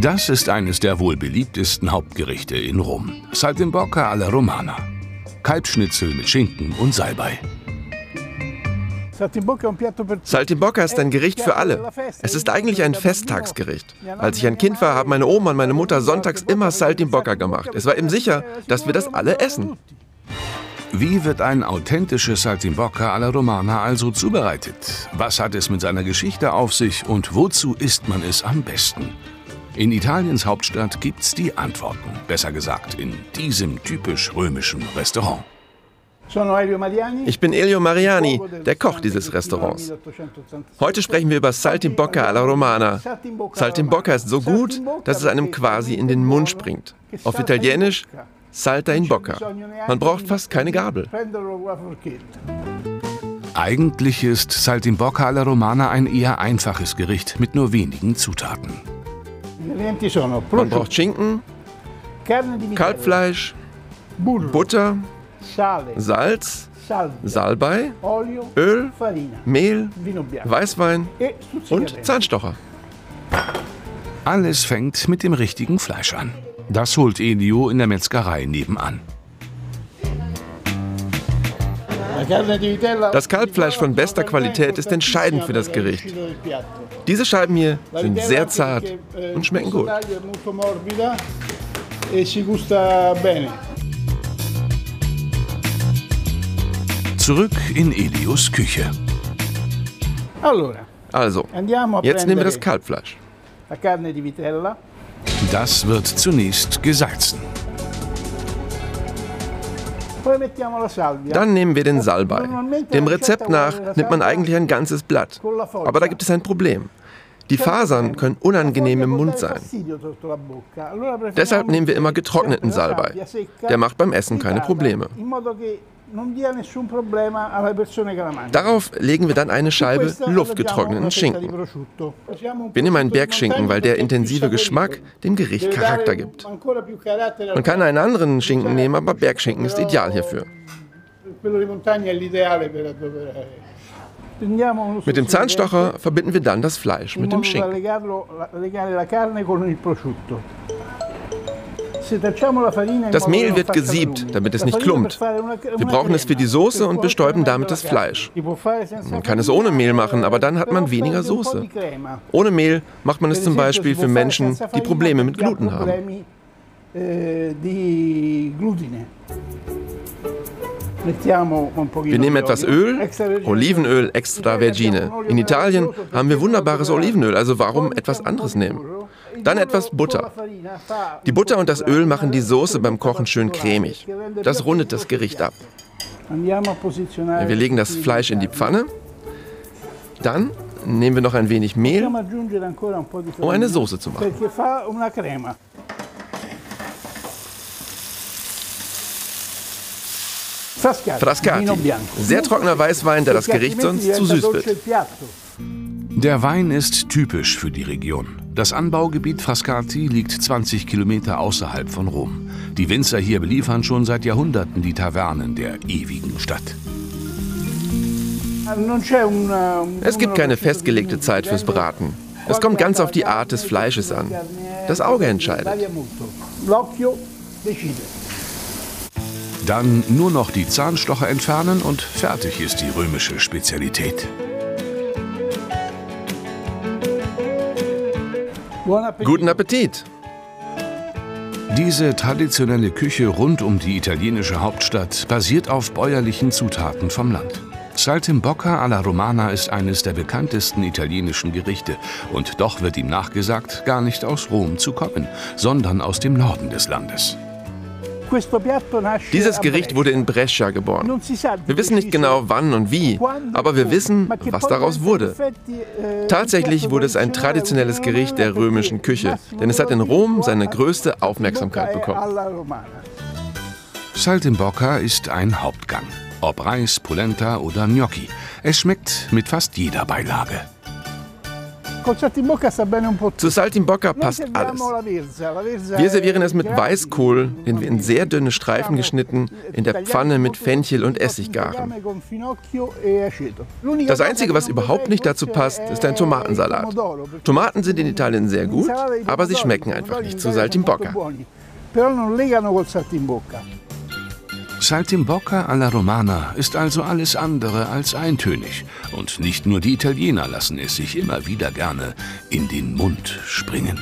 Das ist eines der wohl beliebtesten Hauptgerichte in Rom. Saltimbocca alla Romana. Kalbschnitzel mit Schinken und Salbei. Saltimbocca ist ein Gericht für alle. Es ist eigentlich ein Festtagsgericht. Als ich ein Kind war, haben meine Oma und meine Mutter sonntags immer Saltimbocca gemacht. Es war eben sicher, dass wir das alle essen. Wie wird ein authentisches Saltimbocca alla Romana also zubereitet? Was hat es mit seiner Geschichte auf sich und wozu isst man es am besten? In Italiens Hauptstadt gibt's die Antworten, besser gesagt in diesem typisch römischen Restaurant. Ich bin Elio Mariani, der Koch dieses Restaurants. Heute sprechen wir über Saltimbocca alla Romana. Saltimbocca ist so gut, dass es einem quasi in den Mund springt. Auf Italienisch Salta in Bocca. Man braucht fast keine Gabel. Eigentlich ist Saltimbocca alla Romana ein eher einfaches Gericht mit nur wenigen Zutaten. Man braucht Schinken, Kalbfleisch, Butter, Salz, Salbei, Öl, Mehl, Weißwein und Zahnstocher. Alles fängt mit dem richtigen Fleisch an. Das holt Elio in der Metzgerei nebenan. Das Kalbfleisch von bester Qualität ist entscheidend für das Gericht. Diese Scheiben hier sind sehr zart und schmecken gut. Zurück in Elios Küche. Also, jetzt nehmen wir das Kalbfleisch. Das wird zunächst gesalzen. Dann nehmen wir den Salbei. Dem Rezept nach nimmt man eigentlich ein ganzes Blatt. Aber da gibt es ein Problem. Die Fasern können unangenehm im Mund sein. Deshalb nehmen wir immer getrockneten Salbei. Der macht beim Essen keine Probleme. Darauf legen wir dann eine Scheibe luftgetrockneten Schinken. Wir nehmen einen Bergschinken, weil der intensive Geschmack dem Gericht Charakter gibt. Man kann einen anderen Schinken nehmen, aber Bergschinken ist ideal hierfür. Mit dem Zahnstocher verbinden wir dann das Fleisch mit dem Schinken. Das Mehl wird gesiebt, damit es nicht klumpt. Wir brauchen es für die Soße und bestäuben damit das Fleisch. Man kann es ohne Mehl machen, aber dann hat man weniger Soße. Ohne Mehl macht man es zum Beispiel für Menschen, die Probleme mit Gluten haben. Wir nehmen etwas Öl, Olivenöl extra vergine. In Italien haben wir wunderbares Olivenöl, also warum etwas anderes nehmen? Dann etwas Butter. Die Butter und das Öl machen die Soße beim Kochen schön cremig. Das rundet das Gericht ab. Wir legen das Fleisch in die Pfanne. Dann nehmen wir noch ein wenig Mehl, um eine Soße zu machen. Frascati. Sehr trockener Weißwein, der das Gericht sonst zu süß wird. Der Wein ist typisch für die Region. Das Anbaugebiet Frascati liegt 20 Kilometer außerhalb von Rom. Die Winzer hier beliefern schon seit Jahrhunderten die Tavernen der ewigen Stadt. Es gibt keine festgelegte Zeit fürs Braten. Es kommt ganz auf die Art des Fleisches an. Das Auge entscheidet. Dann nur noch die Zahnstocher entfernen und fertig ist die römische Spezialität. Guten Appetit! Diese traditionelle Küche rund um die italienische Hauptstadt basiert auf bäuerlichen Zutaten vom Land. Saltimbocca alla Romana ist eines der bekanntesten italienischen Gerichte und doch wird ihm nachgesagt, gar nicht aus Rom zu kommen, sondern aus dem Norden des Landes. Dieses Gericht wurde in Brescia geboren. Wir wissen nicht genau wann und wie, aber wir wissen, was daraus wurde. Tatsächlich wurde es ein traditionelles Gericht der römischen Küche, denn es hat in Rom seine größte Aufmerksamkeit bekommen. Saltimbocca ist ein Hauptgang. Ob Reis, Polenta oder Gnocchi. Es schmeckt mit fast jeder Beilage. Zu Saltimbocca passt alles. Wir servieren es mit Weißkohl, den wir in sehr dünne Streifen geschnitten, in der Pfanne mit Fenchel und Essig garen. Das Einzige, was überhaupt nicht dazu passt, ist ein Tomatensalat. Tomaten sind in Italien sehr gut, aber sie schmecken einfach nicht zu Saltimbocca. Saltimbocca alla Romana ist also alles andere als eintönig. Und nicht nur die Italiener lassen es sich immer wieder gerne in den Mund springen.